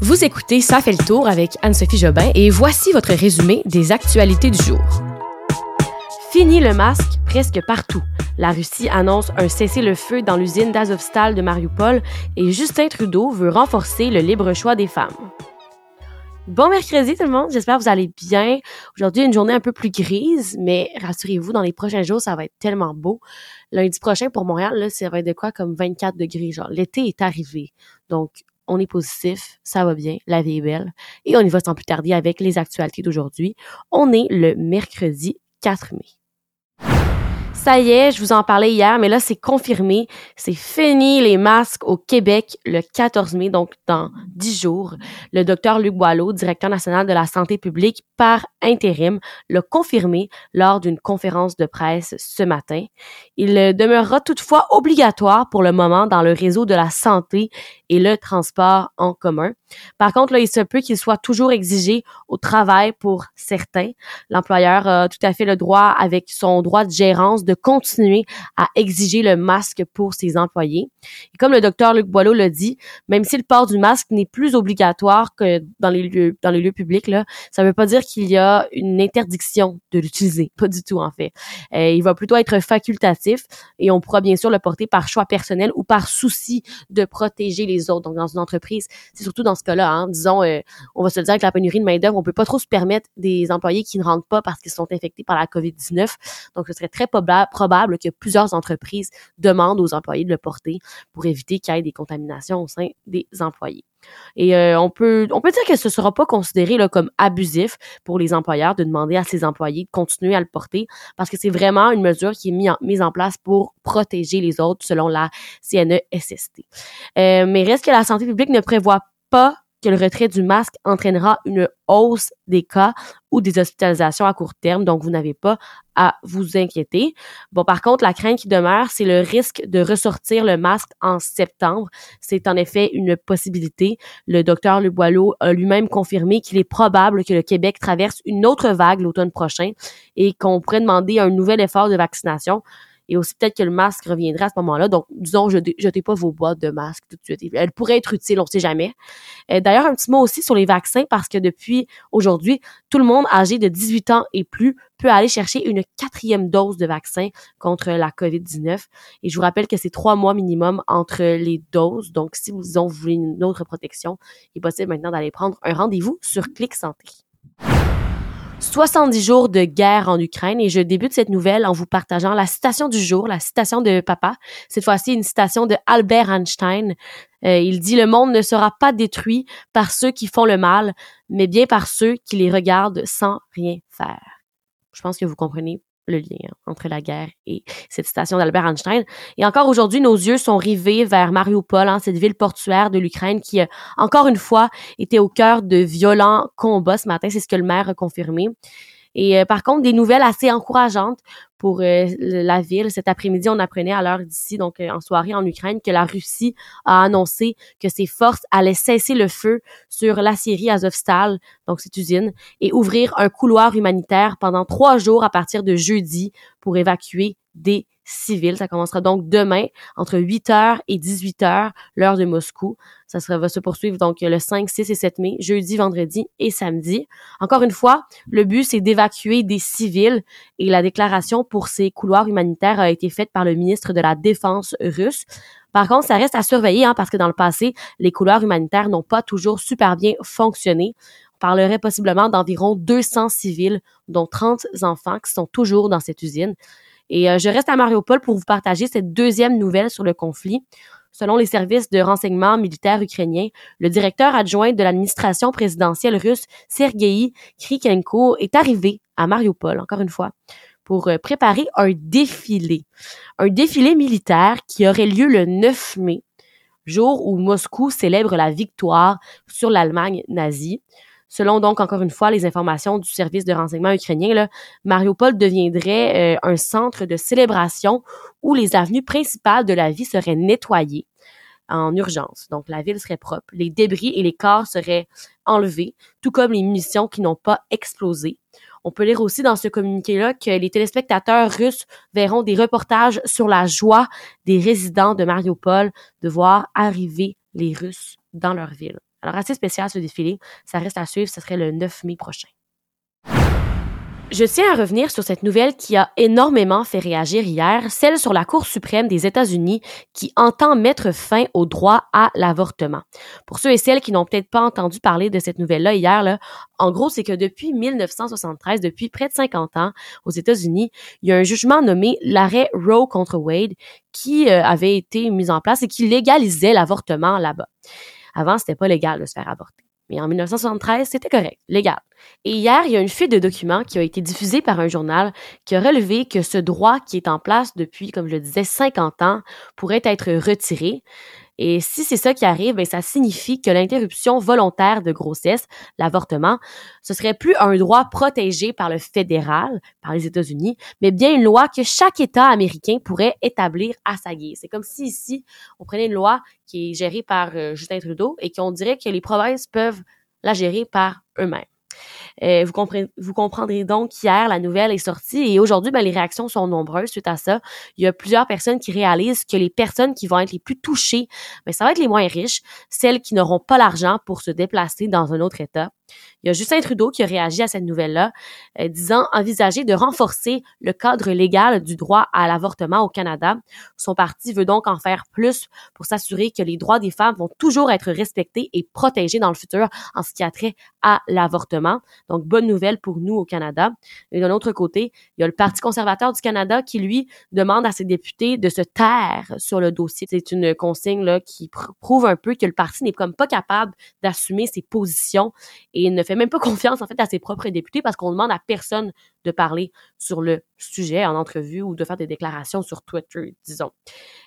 Vous écoutez Ça fait le tour avec Anne-Sophie Jobin et voici votre résumé des actualités du jour. Fini le masque presque partout. La Russie annonce un cessez-le-feu dans l'usine d'Azovstal de Mariupol et Justin Trudeau veut renforcer le libre choix des femmes. Bon mercredi tout le monde, j'espère que vous allez bien. Aujourd'hui, une journée un peu plus grise, mais rassurez-vous, dans les prochains jours, ça va être tellement beau. Lundi prochain pour Montréal, là, ça va être de quoi comme 24 degrés, genre l'été est arrivé. Donc, on est positif, ça va bien, la vie est belle. Et on y va sans plus tarder avec les actualités d'aujourd'hui. On est le mercredi 4 mai. Ça y est, je vous en parlais hier, mais là, c'est confirmé. C'est fini les masques au Québec le 14 mai, donc dans 10 jours. Le docteur Luc Boileau, directeur national de la santé publique par intérim, l'a confirmé lors d'une conférence de presse ce matin. Il demeurera toutefois obligatoire pour le moment dans le réseau de la santé et le transport en commun. Par contre, là, il se peut qu'il soit toujours exigé au travail pour certains. L'employeur a tout à fait le droit, avec son droit de gérance, de continuer à exiger le masque pour ses employés. Et comme le docteur Luc Boileau l'a dit, même si le port du masque n'est plus obligatoire que dans les lieux, publics, là, ça ne veut pas dire qu'il y a une interdiction de l'utiliser. Pas du tout, en fait. Euh, il va plutôt être facultatif et on pourra bien sûr le porter par choix personnel ou par souci de protéger les autres. Donc, dans une entreprise, c'est surtout dans ce cas-là, hein, disons, euh, on va se le dire avec la pénurie de main-d'œuvre, on peut pas trop se permettre des employés qui ne rentrent pas parce qu'ils sont infectés par la COVID-19. Donc, ce serait très probable que plusieurs entreprises demandent aux employés de le porter pour éviter qu'il y ait des contaminations au sein des employés. Et euh, on peut on peut dire que ce sera pas considéré comme abusif pour les employeurs de demander à ses employés de continuer à le porter parce que c'est vraiment une mesure qui est mise en, place pour protéger les autres selon la CNESST. Euh, mais reste que la santé publique ne prévoit pas que le retrait du masque entraînera une hausse des cas ou des hospitalisations à court terme, donc vous n'avez pas à vous inquiéter. Bon, par contre, la crainte qui demeure, c'est le risque de ressortir le masque en septembre. C'est en effet une possibilité. Le docteur Le Boileau a lui-même confirmé qu'il est probable que le Québec traverse une autre vague l'automne prochain et qu'on pourrait demander un nouvel effort de vaccination et aussi peut-être que le masque reviendra à ce moment-là. Donc, disons, jetez pas vos boîtes de masques tout de suite. Elle pourrait être utile, on sait jamais. Euh, d'ailleurs, un petit mot aussi sur les vaccins parce que depuis aujourd'hui, tout le monde âgé de 18 ans et plus peut aller chercher une quatrième dose de vaccin contre la COVID-19. Et je vous rappelle que c'est trois mois minimum entre les doses. Donc, si vous, disons, vous voulez une autre protection, il est possible maintenant d'aller prendre un rendez-vous sur Clic Santé. 70 jours de guerre en Ukraine et je débute cette nouvelle en vous partageant la citation du jour, la citation de papa. Cette fois-ci, une citation de Albert Einstein. Euh, il dit, le monde ne sera pas détruit par ceux qui font le mal, mais bien par ceux qui les regardent sans rien faire. Je pense que vous comprenez le lien entre la guerre et cette citation d'Albert Einstein. Et encore aujourd'hui, nos yeux sont rivés vers Mariupol, hein, cette ville portuaire de l'Ukraine qui, encore une fois, était au cœur de violents combats ce matin. C'est ce que le maire a confirmé. Et euh, par contre, des nouvelles assez encourageantes pour euh, la ville. Cet après-midi, on apprenait à l'heure d'ici, donc euh, en soirée en Ukraine, que la Russie a annoncé que ses forces allaient cesser le feu sur la Syrie Azovstal, donc cette usine, et ouvrir un couloir humanitaire pendant trois jours à partir de jeudi pour évacuer des civile. Ça commencera donc demain entre 8h et 18h, l'heure de Moscou. Ça sera, va se poursuivre donc le 5, 6 et 7 mai, jeudi, vendredi et samedi. Encore une fois, le but, c'est d'évacuer des civils et la déclaration pour ces couloirs humanitaires a été faite par le ministre de la Défense russe. Par contre, ça reste à surveiller hein, parce que dans le passé, les couloirs humanitaires n'ont pas toujours super bien fonctionné. On parlerait possiblement d'environ 200 civils, dont 30 enfants qui sont toujours dans cette usine. Et euh, je reste à Mariupol pour vous partager cette deuxième nouvelle sur le conflit. Selon les services de renseignement militaire ukrainiens, le directeur adjoint de l'administration présidentielle russe, Sergei Krikenko, est arrivé à Mariupol, encore une fois, pour euh, préparer un défilé. Un défilé militaire qui aurait lieu le 9 mai, jour où Moscou célèbre la victoire sur l'Allemagne nazie. Selon donc encore une fois les informations du service de renseignement ukrainien, là, Mariupol deviendrait euh, un centre de célébration où les avenues principales de la ville seraient nettoyées en urgence. Donc la ville serait propre, les débris et les corps seraient enlevés, tout comme les munitions qui n'ont pas explosé. On peut lire aussi dans ce communiqué-là que les téléspectateurs russes verront des reportages sur la joie des résidents de Mariupol de voir arriver les Russes dans leur ville. Alors, assez spécial ce défilé. Ça reste à suivre. Ce serait le 9 mai prochain. Je tiens à revenir sur cette nouvelle qui a énormément fait réagir hier, celle sur la Cour suprême des États-Unis qui entend mettre fin au droit à l'avortement. Pour ceux et celles qui n'ont peut-être pas entendu parler de cette nouvelle-là hier, là, en gros, c'est que depuis 1973, depuis près de 50 ans, aux États-Unis, il y a un jugement nommé l'arrêt Roe contre Wade qui euh, avait été mis en place et qui légalisait l'avortement là-bas. Avant, c'était pas légal de se faire avorter. Mais en 1973, c'était correct, légal. Et hier, il y a une fuite de documents qui a été diffusée par un journal qui a relevé que ce droit qui est en place depuis, comme je le disais, 50 ans pourrait être retiré. Et si c'est ça qui arrive, ben, ça signifie que l'interruption volontaire de grossesse, l'avortement, ce serait plus un droit protégé par le fédéral, par les États-Unis, mais bien une loi que chaque État américain pourrait établir à sa guise. C'est comme si ici, on prenait une loi qui est gérée par euh, Justin Trudeau et qu'on dirait que les provinces peuvent la gérer par eux-mêmes. Euh, vous, vous comprendrez donc qu'hier, la nouvelle est sortie et aujourd'hui, ben, les réactions sont nombreuses suite à ça. Il y a plusieurs personnes qui réalisent que les personnes qui vont être les plus touchées, ben, ça va être les moins riches, celles qui n'auront pas l'argent pour se déplacer dans un autre État. Il y a Justin Trudeau qui a réagi à cette nouvelle-là, euh, disant envisager de renforcer le cadre légal du droit à l'avortement au Canada. Son parti veut donc en faire plus pour s'assurer que les droits des femmes vont toujours être respectés et protégés dans le futur en ce qui a trait à l'avortement. Donc, bonne nouvelle pour nous au Canada. Et d'un autre côté, il y a le Parti conservateur du Canada qui, lui, demande à ses députés de se taire sur le dossier. C'est une consigne qui prouve un peu que le parti n'est comme pas capable d'assumer ses positions et ne fait même pas confiance en fait à ses propres députés parce qu'on demande à personne de parler sur le sujet en entrevue ou de faire des déclarations sur Twitter, disons.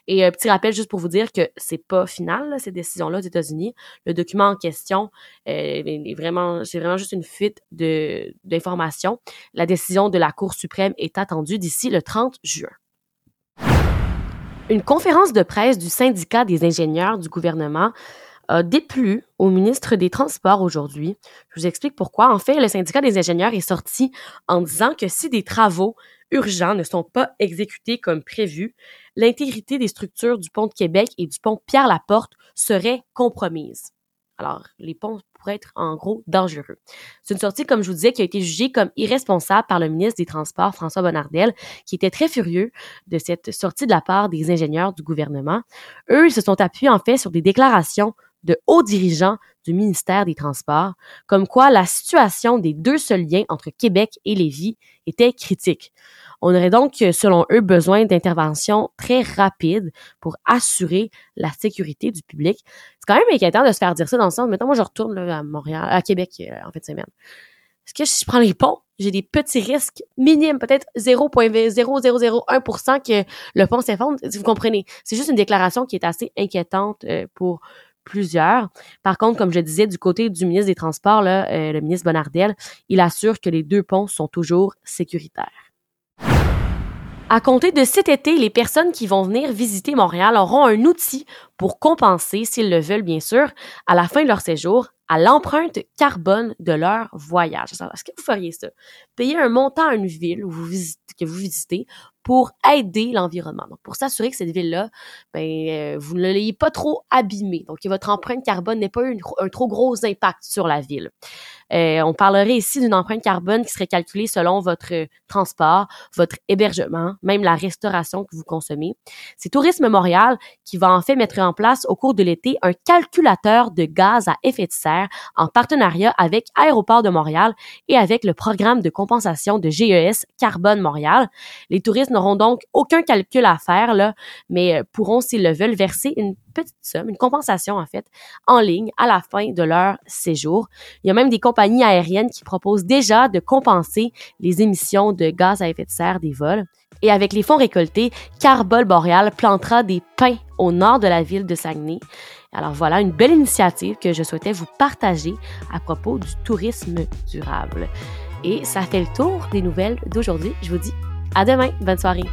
Et un euh, petit rappel juste pour vous dire que c'est pas final ces décisions-là aux États-Unis. Le document en question euh, est vraiment, c'est vraiment juste une fuite de d'informations. La décision de la Cour suprême est attendue d'ici le 30 juin. Une conférence de presse du syndicat des ingénieurs du gouvernement déplu au ministre des Transports aujourd'hui. Je vous explique pourquoi. En fait, le syndicat des ingénieurs est sorti en disant que si des travaux urgents ne sont pas exécutés comme prévu, l'intégrité des structures du pont de Québec et du pont Pierre-Laporte serait compromise. Alors, les ponts pourraient être en gros dangereux. C'est une sortie, comme je vous disais, qui a été jugée comme irresponsable par le ministre des Transports, François Bonnardel, qui était très furieux de cette sortie de la part des ingénieurs du gouvernement. Eux, ils se sont appuyés en fait sur des déclarations de hauts dirigeants du ministère des Transports, comme quoi la situation des deux seuls liens entre Québec et Lévis était critique. On aurait donc, selon eux, besoin d'interventions très rapides pour assurer la sécurité du public. C'est quand même inquiétant de se faire dire ça dans le sens, mettons, moi, je retourne à Montréal, à Québec, euh, en fait, de semaine. Est-ce que si je prends les ponts, j'ai des petits risques minimes, peut-être 0,0001% que le pont s'effondre? Vous comprenez? C'est juste une déclaration qui est assez inquiétante euh, pour plusieurs. Par contre, comme je disais, du côté du ministre des Transports, euh, le ministre Bonnardel, il assure que les deux ponts sont toujours sécuritaires. À compter de cet été, les personnes qui vont venir visiter Montréal auront un outil pour compenser, s'ils le veulent bien sûr, à la fin de leur séjour, à l'empreinte carbone de leur voyage. Est-ce que vous feriez ça? Payer un montant à une ville que vous visitez pour aider l'environnement. Donc, pour s'assurer que cette ville-là, ben, euh, vous ne l'ayez pas trop abîmée. Donc, que votre empreinte carbone n'ait pas eu un trop gros impact sur la ville. Euh, on parlerait ici d'une empreinte carbone qui serait calculée selon votre transport, votre hébergement, même la restauration que vous consommez. C'est Tourisme Montréal qui va en fait mettre en place au cours de l'été un calculateur de gaz à effet de serre en partenariat avec Aéroport de Montréal et avec le programme de compensation de GES Carbone Montréal. Les touristes n'auront donc aucun calcul à faire, là, mais euh, pourront, s'ils le veulent, verser une petite somme, une compensation en fait, en ligne à la fin de leur séjour. Il y a même des compagnies aériennes qui proposent déjà de compenser les émissions de gaz à effet de serre des vols. Et avec les fonds récoltés, Carbol Boreal plantera des pins au nord de la ville de Saguenay. Alors voilà une belle initiative que je souhaitais vous partager à propos du tourisme durable. Et ça fait le tour des nouvelles d'aujourd'hui. Je vous dis à demain. Bonne soirée.